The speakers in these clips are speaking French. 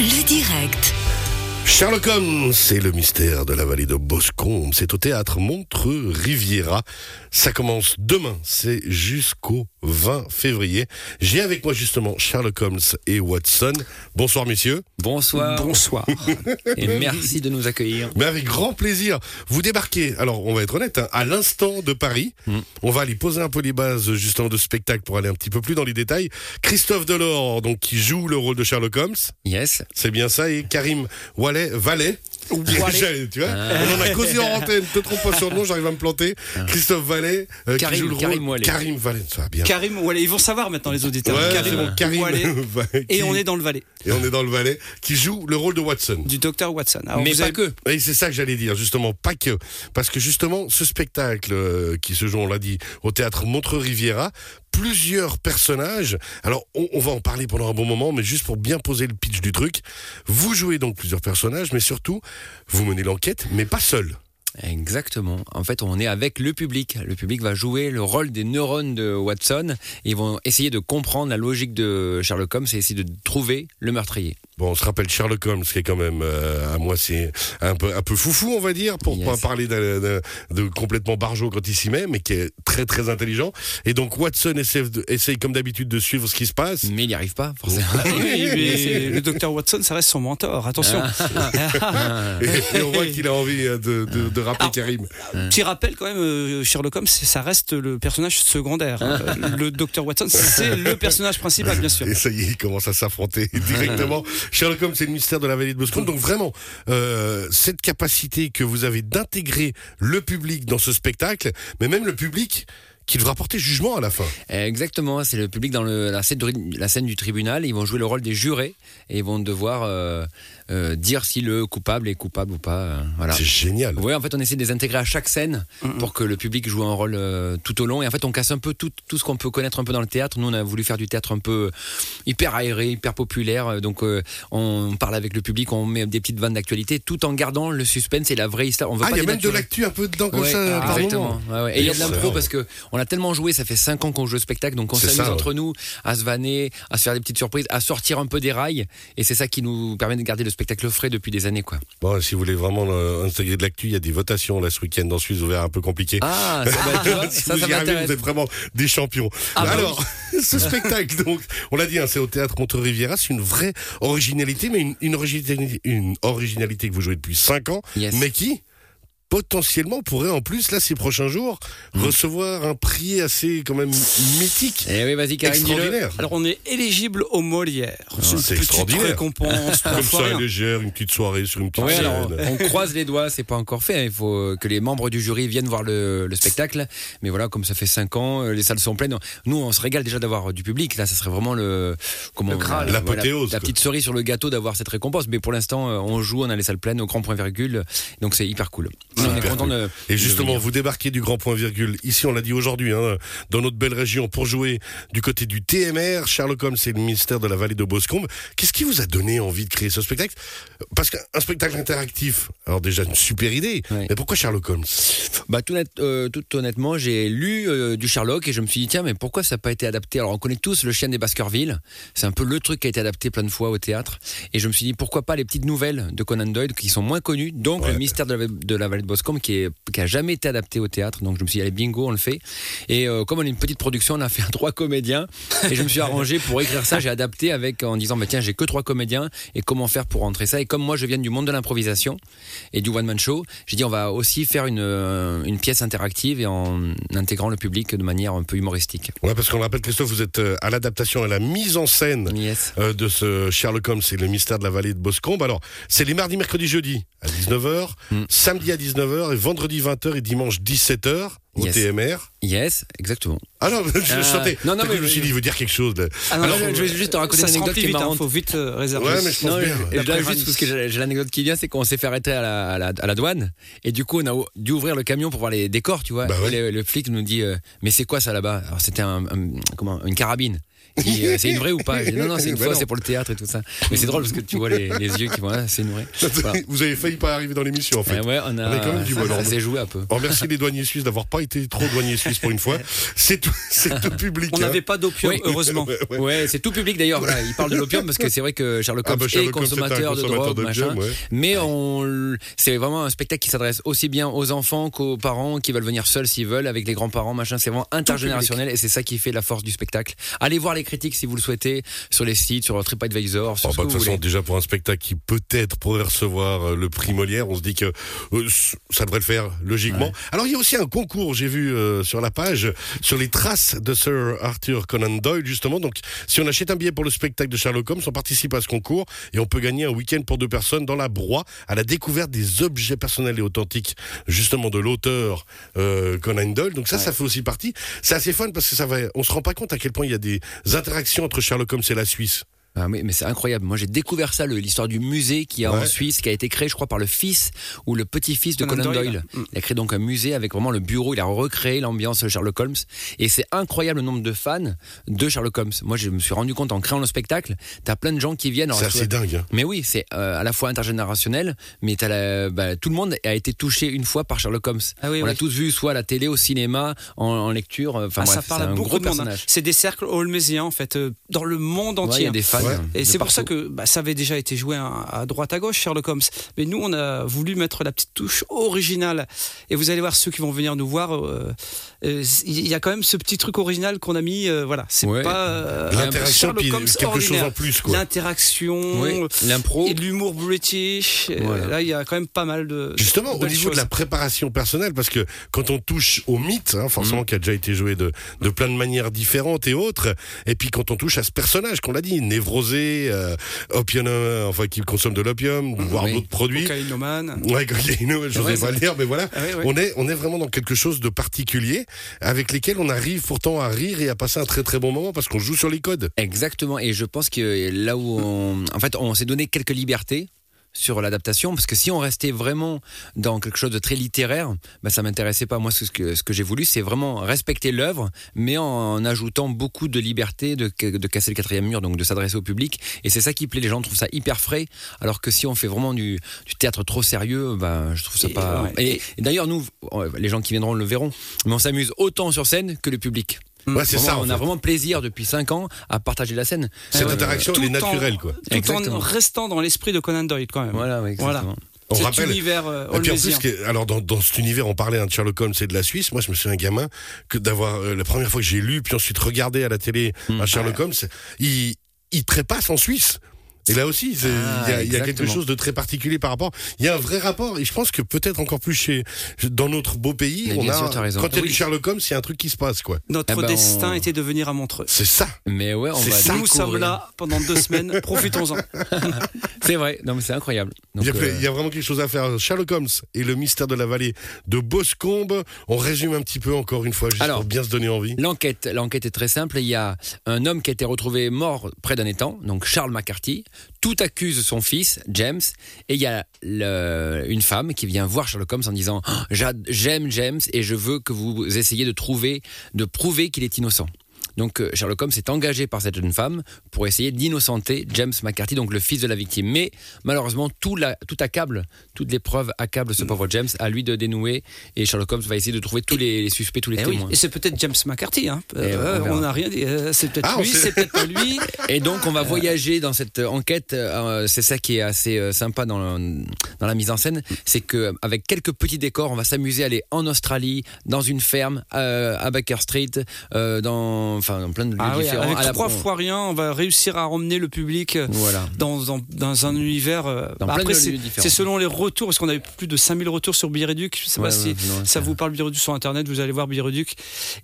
Le direct. Sherlock Holmes, c'est le mystère de la vallée de Boscombe. C'est au théâtre Montreux Riviera. Ça commence demain. C'est jusqu'au 20 février. J'ai avec moi justement Sherlock Holmes et Watson. Bonsoir messieurs. Bonsoir. Bonsoir. Et merci de nous accueillir. Mais avec grand plaisir. Vous débarquez, alors on va être honnête, hein, à l'instant de Paris. Mm. On va aller poser un peu les bases justement de spectacle pour aller un petit peu plus dans les détails. Christophe Delors, donc qui joue le rôle de Sherlock Holmes. Yes. C'est bien ça. Et Karim Wallet, Vallet. Wallet. tu vois, Ah. on en a causé en antenne. Te trompe pas sur le nom, j'arrive à me planter. Christophe Vallet, euh, qui Karim- joue le rôle. Karim Wallet. Karim Vallet, ça va bien. Karim Ouallet, ils vont savoir maintenant les auditeurs. Ouais, Karim, Karim Vallet, et qui- on est dans le Valais et on est dans le Valais, qui joue le rôle de Watson. du docteur Watson. Alors, Mais pas avez- que. Et c'est ça que j'allais dire, justement, pas que. Parce que justement, ce spectacle euh, qui se joue, on l'a dit, au théâtre Montreux-Riviera, plusieurs personnages. Alors, on, va en parler pendant un bon moment, mais juste pour bien poser le pitch du truc. Vous jouez donc plusieurs personnages, mais surtout, vous menez l'enquête, mais pas seul. Exactement. En fait, on est avec le public. Le public va jouer le rôle des neurones de Watson. Ils vont essayer de comprendre la logique de Sherlock Holmes et essayer de trouver le meurtrier. Bon, on se rappelle Sherlock Holmes, qui est quand même, euh, à moi, c'est un peu, un peu foufou, on va dire, pour Yes. pas parler de, complètement barjot quand il s'y met, mais qui est très, très intelligent. Et donc, Watson essaie, de- essaye comme d'habitude de suivre ce qui se passe. Mais il n'y arrive pas, forcément. Oui, mais le docteur Watson, ça reste son mentor. Attention. Et, et on voit qu'il a envie euh, de, de, de rappeler Ah. Karim. Petit rappel quand même, euh, Sherlock Holmes, ça reste le personnage secondaire. Le docteur Watson, c'est le personnage principal, bien sûr. Et ça y est, il commence à s'affronter directement. Sherlock Holmes, c'est le mystère de la vallée de Boscombe. Donc vraiment, euh, cette capacité que vous avez d'intégrer le public dans ce spectacle, mais même le public qui devra porter jugement à la fin. Exactement. C'est le public dans le- la, scène de- la scène du tribunal. Ils vont jouer le rôle des jurés et ils vont devoir euh, euh, dire si le coupable est coupable ou pas. euh, voilà. C'est génial. Oui, en fait, on essaie de les intégrer à chaque scène pour que le public joue un rôle euh, tout au long. Et en fait, on casse un peu tout, tout ce qu'on peut connaître un peu dans le théâtre. Nous, on a voulu faire du théâtre un peu hyper aéré, hyper populaire. Donc, euh, on parle avec le public, on met des petites vannes d'actualité, tout en gardant le suspense et la vraie histoire. On veut Ah, il y a même de l'actu un peu dedans comme Ouais, ça par exactement. moment. Ouais, ouais. Et il y a de l'impro parce que on a tellement joué, ça fait 5 ans qu'on joue au spectacle, donc on s'amuse entre nous à se vanner, à se faire des petites surprises, à sortir un peu des rails. Et c'est ça qui nous permet de garder le spectacle frais depuis des années, quoi. Bon, si vous voulez vraiment euh, intégrer de l'actu, il y a des votations là ce week-end en Suisse, vous verrez un peu compliqué. Ah, ça, bah, tu vois, Si ça, vous ça y arrivez, vous êtes vraiment des champions. Ah, bah Alors, ce spectacle, donc, on l'a dit, hein, c'est au théâtre Montreux-Riviera, c'est une vraie originalité, mais une, une originalité, une originalité que vous jouez depuis 5 ans, Yes. mais qui potentiellement pourrait en plus là ces prochains jours Mm. recevoir un prix assez quand même mythique Eh oui, vas-y, Karine, extraordinaire Alors, on est éligible au Molière. c'est une c'est petite extraordinaire. récompense. comme ça légère une petite soirée sur une petite Ouais, scène alors, on croise les doigts, c'est pas encore fait. hein. Il faut que les membres du jury viennent voir le, le spectacle. Mais voilà, comme ça fait 5 ans, euh, les salles sont pleines. Nous, on se régale déjà d'avoir du public. Là, ça serait vraiment le, comment, Le Graal. euh, L'apothéose, la, la quoi. petite cerise sur le gâteau d'avoir cette récompense. Mais pour l'instant, euh, on joue, on a les salles pleines au grand point virgule. Donc c'est hyper cool. On est content de. Et justement, vous débarquez du grand point virgule. Ici, on l'a dit aujourd'hui, hein, dans notre belle région, pour jouer du côté du TMR. Sherlock Holmes, c'est le ministère de la vallée de Boscombe. Qu'est-ce qui vous a donné envie de créer ce spectacle? Parce qu'un spectacle interactif, alors déjà une super idée. Mais pourquoi Sherlock Holmes? Bah, tout, net- euh, tout honnêtement, j'ai lu euh, du Sherlock et je me suis dit, tiens, mais pourquoi ça n'a pas été adapté? Alors, on connaît tous le chien des Baskerville. C'est un peu le truc qui a été adapté plein de fois au théâtre. Et je me suis dit, pourquoi pas les petites nouvelles de Conan Doyle qui sont moins connues. Donc, Ouais. le mystère de la, de la vallée de Boscombe qui, est, qui a jamais été adapté au théâtre. Donc, je me suis dit, allez, bingo, on le fait. Et euh, comme on est une petite production, on a fait trois comédiens. Et je me suis arrangé pour écrire ça. J'ai adapté avec en disant, bah, tiens, j'ai que trois comédiens. Et comment faire pour rentrer ça? Et comme moi, je viens du monde de l'improvisation et du one-man show, j'ai dit, on va aussi faire une, euh, une pièce interactive et en intégrant le public de manière un peu humoristique. Ouais, parce qu'on le rappelle, Christophe, vous êtes euh, à l'adaptation, à la mise en scène Yes. de ce Sherlock Holmes, c'est le mystère de la vallée de Boscombe. Alors, c'est les mardis, mercredis, jeudi à 19h, Mm. samedi à 19h et vendredi 20h et dimanche 17h au Yes. TMR. Yes, exactement. Ah non, je Euh, sentais. non, non, Peut-être que mais- je me suis dit, il veut dire quelque chose. là. Ah non, Alors, je vais juste te raconter ça une anecdote qui est hein, marrante. faut vite euh, réserver. Ouais, mais je pense Non, bien. je- je D'après dois juste parce que j'ai l'anecdote qui vient, c'est qu'on s'est fait arrêter à la, à, la, à la douane et du coup on a dû ouvrir le camion pour voir les décors, tu vois. Bah ouais. le, le flic nous dit euh, mais c'est quoi ça là-bas? Alors c'était un, un- comment une carabine. Euh, c'est une vraie ou pas? Dis, Non, non, c'est une Bah c'est pour le théâtre et tout ça. Mais c'est drôle parce que tu vois les, les yeux qui vont, ah, c'est une vraie. Voilà. Vous avez failli pas arriver dans l'émission en fait. Eh ouais, on a, On a quand même du ça, bol, ça on- s'est joué un peu. On remercie les douaniers suisses d'avoir pas été trop douaniers suisses pour une fois. C'est tout, public. On hein. n'avait pas d'opium, Oui. heureusement. Ouais, ouais. Ouais, c'est tout public d'ailleurs. Voilà, il parle de l'opium parce que c'est vrai que Sherlock Ah Holmes bah, est Sherlock un consommateur de drogue, machin. ouais. Mais on, c'est vraiment un spectacle qui s'adresse aussi bien aux enfants qu'aux parents qui veulent venir seuls s'ils veulent, avec les grands-parents, machin. C'est vraiment intergénérationnel et c'est ça qui fait la force du spectacle. Allez voir les critiques si vous le souhaitez sur les sites, sur TripAdvisor, sur Oh, bah, de toute façon, déjà pour un spectacle qui peut-être pourrait recevoir euh, le prix Molière, on se dit que euh, ça devrait le faire logiquement. Alors il y a aussi un concours, j'ai vu euh, sur la page, sur les traces de Sir Arthur Conan Doyle justement. Donc si on achète un billet pour le spectacle de Sherlock Holmes, on participe à ce concours et on peut gagner un week-end pour deux personnes dans la broie à la découverte des objets personnels et authentiques justement de l'auteur euh, Conan Doyle. Donc ça, ça fait aussi partie. C'est assez fun parce que ça va. On se rend pas compte à quel point il y a des interactions entre Sherlock Holmes et la Suisse. Ah oui, mais c'est incroyable. Moi, j'ai découvert ça, l'histoire du musée qui a Ouais. en Suisse, qui a été créé, je crois, par le fils ou le petit-fils de Conan Conan Doyle. Doyle. Mm. Il a créé donc un musée avec vraiment le bureau. Il a recréé l'ambiance de Sherlock Holmes. Et c'est incroyable le nombre de fans de Sherlock Holmes. Moi, je me suis rendu compte en créant le spectacle, t'as plein de gens qui viennent. C'est assez dingue. hein. mais oui, c'est euh, à la fois intergénérationnel, mais t'as la- bah, tout le monde a été touché une fois par Sherlock Holmes. Ah oui, On oui. l'a tous vu, soit à la télé, au cinéma, en, en lecture. Enfin Ah, bref, ça parle à un beaucoup gros de monde. hein. personnage. C'est des cercles holmésiens en fait, euh, dans le monde Ouais, il entier. y a des fans. Ouais. de Et c'est pour ça que bah, ça avait déjà été joué à, à droite à gauche, Sherlock Holmes. Mais nous, on a voulu mettre la petite touche originale. Et vous allez voir ceux qui vont venir nous voir. euh, euh, Il y a quand même ce petit truc original qu'on a mis. euh, voilà, c'est Ouais. pas euh, L'interaction, Holmes quelque chose en plus. L'interaction. Oui, l'impro. L'humour british. Euh, Voilà. Là, il y a quand même pas mal de. Justement, au niveau de la préparation personnelle, parce que quand on touche au mythe, hein, forcément qui a déjà été joué de, de plein de manières différentes et autres, et puis quand on touche à ce personnage qu'on l'a dit, névrosé, euh, opium, euh, enfin qui consomme de l'opium, voire. Oui. d'autres produits. Cocaïnomane. Ouais, cocaïno, je Ouais, vais c'est pas le dire, mais voilà. Ah ouais, ouais. On est, on est vraiment dans quelque chose de particulier, avec lesquels on arrive pourtant à rire et à passer un très très bon moment parce qu'on joue sur les codes. Exactement, et je pense que là où on, en fait, on s'est donné quelques libertés sur l'adaptation, parce que si on restait vraiment dans quelque chose de très littéraire, bah, ça m'intéressait pas. Moi, ce que, ce que j'ai voulu, c'est vraiment respecter l'œuvre, mais en, ajoutant beaucoup de liberté, de, de casser le quatrième mur, donc de s'adresser au public. Et c'est ça qui plaît. Les gens trouvent ça hyper frais, alors que si on fait vraiment du, du théâtre trop sérieux, bah, je trouve ça Et, pas. ouais. Et, et d'ailleurs, nous, les gens qui viendront le verront, mais on s'amuse autant sur scène que le public. Ouais, c'est ça. on a vraiment plaisir depuis 5 ans à partager la scène. Cette ouais. interaction, elle est Tout en- naturelle, quoi. Tout Exactement. en restant dans l'esprit de Conan Doyle quand même. Voilà, exactement. On Cet rappelle. univers euh, Et puis en plus, holmésien. que- alors dans, dans cet univers, on parlait hein, de Sherlock Holmes et de la Suisse. Moi, je me souviens gamin que d'avoir euh, la première fois que j'ai lu, puis ensuite regardé à la télé Hmm. un Sherlock Holmes, il, il trépasse en Suisse. Et là aussi, Ah, il y, a- il y a quelque chose de très particulier par rapport. Il y a un vrai rapport, et je pense que peut-être encore plus chez dans notre beau pays, on a sûr, t'as raison. quand il y a Oui. du Sherlock Holmes, il y a un truc qui se passe, quoi. Notre Eh ben, destin on- était de venir à Montreux. C'est ça. Mais ouais, on C'est va ça. Nous sommes là pendant deux semaines, profitons-en. C'est vrai, non mais c'est incroyable. Donc, il, y a, euh, il y a vraiment quelque chose à faire. Sherlock Holmes et le mystère de la vallée de Boscombe. On résume un petit peu encore une fois, juste Alors, pour bien se donner envie. L'enquête, l'enquête est très simple. Il y a un homme qui a été retrouvé mort près d'un étang, donc Charles McCarthy. Tout accuse son fils, James, et il y a une femme qui vient voir Sherlock Holmes en disant J'a- J'aime James et je veux que vous essayiez de trouver, de prouver qu'il est innocent. Donc euh, Sherlock Holmes est engagé par cette jeune femme pour essayer d'innocenter James McCarthy, donc le fils de la victime. Mais malheureusement, tout, la, tout accable, toutes les preuves accablent ce pauvre James, à lui de dénouer. Et Sherlock Holmes va essayer de trouver tous les, les suspects, tous les Eh oui. témoins. Et c'est peut-être James McCarthy. Hein. Eh, Euh, on n'a rien dit. Euh, c'est peut-être Ah, lui, c'est peut-être pas lui. Et donc on va voyager dans cette enquête. euh, c'est ça qui est assez euh, sympa dans, dans la mise en scène, c'est que avec quelques petits décors, on va s'amuser à aller en Australie, dans une ferme, euh, à Baker Street, euh, dans enfin dans plein de lieux Ah oui, différents. avec à la- trois fois rien, on va réussir à emmener le public euh, Voilà. dans, dans, dans un univers. euh, Dans bah, plein après, de c'est lieux différents. c'est selon les retours, parce qu'on a eu plus de 5000 retours sur Bireduc. Je sais Ouais, pas si non, ça vous parle Bireduc sur Internet, vous allez voir Bireduc.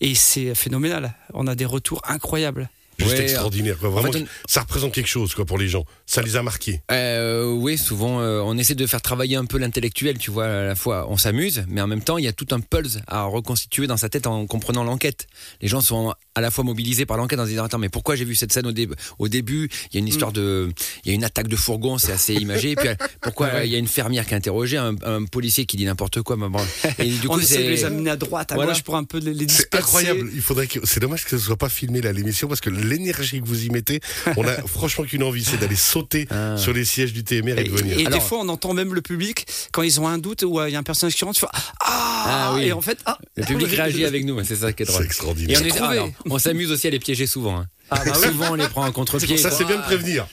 Et c'est phénoménal. On a des retours incroyables. Juste Ouais, extraordinaire, quoi. Vraiment, en fait, on- ça représente quelque chose, quoi, pour les gens. Ça les a marqués. Euh, oui, souvent, euh, on essaie de faire travailler un peu l'intellectuel, tu vois, à la fois on s'amuse, mais en même temps, il y a tout un pulse à reconstituer dans sa tête en comprenant l'enquête. Les gens sont à la fois mobilisés par l'enquête en se disant attends mais pourquoi j'ai vu cette scène au, dé- au début? Il y a une histoire de il y a une attaque de fourgon c'est assez imagé et puis euh, pourquoi ouais. il y a une fermière qui est interrogée un, un policier qui dit n'importe quoi mais bon. et du on coup essaie de c'est les amener à droite, à Voilà. gauche pour un peu les, les C'est disperser. incroyable. Il faudrait que. C'est dommage que ce soit pas filmé là l'émission parce que l'énergie que vous y mettez, on a franchement qu'une envie, c'est d'aller sauter Ah. sur les sièges du TMR et, Et, de venir. et Alors- des fois, on entend même le public quand ils ont un doute ou euh, il y a un personnage qui rentre, tu fais ah, Ah oui. et en fait ah, le public réagit avec nous c'est ça qui est C'est drôle et extraordinaire. on, est- on s'amuse aussi à les piéger souvent hein. Ah, bah oui. souvent on les prend en contre-pied Ça, c'est bien de prévenir.